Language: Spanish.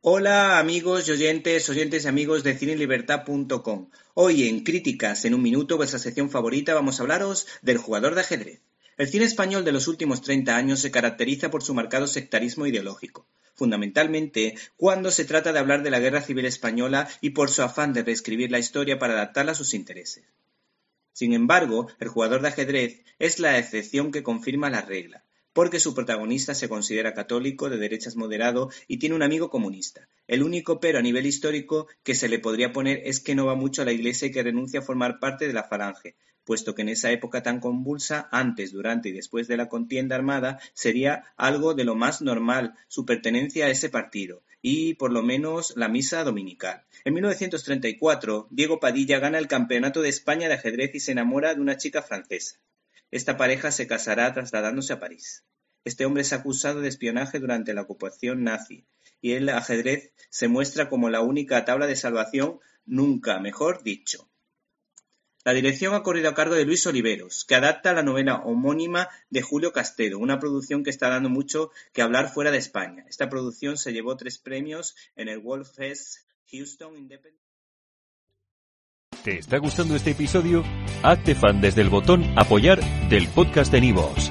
Hola amigos y oyentes, oyentes y amigos de cinelibertad.com. Hoy en Críticas en un minuto, vuestra sección favorita, vamos a hablaros del jugador de ajedrez. El cine español de los últimos 30 años se caracteriza por su marcado sectarismo ideológico, fundamentalmente cuando se trata de hablar de la Guerra Civil Española y por su afán de reescribir la historia para adaptarla a sus intereses. Sin embargo, el jugador de ajedrez es la excepción que confirma la regla, porque su protagonista se considera católico, de derechas moderado y tiene un amigo comunista. El único pero a nivel histórico que se le podría poner es que no va mucho a la iglesia y que renuncia a formar parte de la falange, puesto que en esa época tan convulsa, antes, durante y después de la contienda armada, sería algo de lo más normal su pertenencia a ese partido, y por lo menos la misa dominical. En 1934, Diego Padilla gana el Campeonato de España de ajedrez y se enamora de una chica francesa. Esta pareja se casará trasladándose a París. Este hombre es acusado de espionaje durante la ocupación nazi, y el ajedrez se muestra como la única tabla de salvación, nunca mejor dicho. La dirección ha corrido a cargo de Luis Oliveros, que adapta la novela homónima de Julio Castedo, una producción que está dando mucho que hablar fuera de España. Esta producción se llevó tres premios en el World Fest Houston Independent. ¿Te está gustando este episodio? Hazte fan desde el botón Apoyar del podcast de Nivos.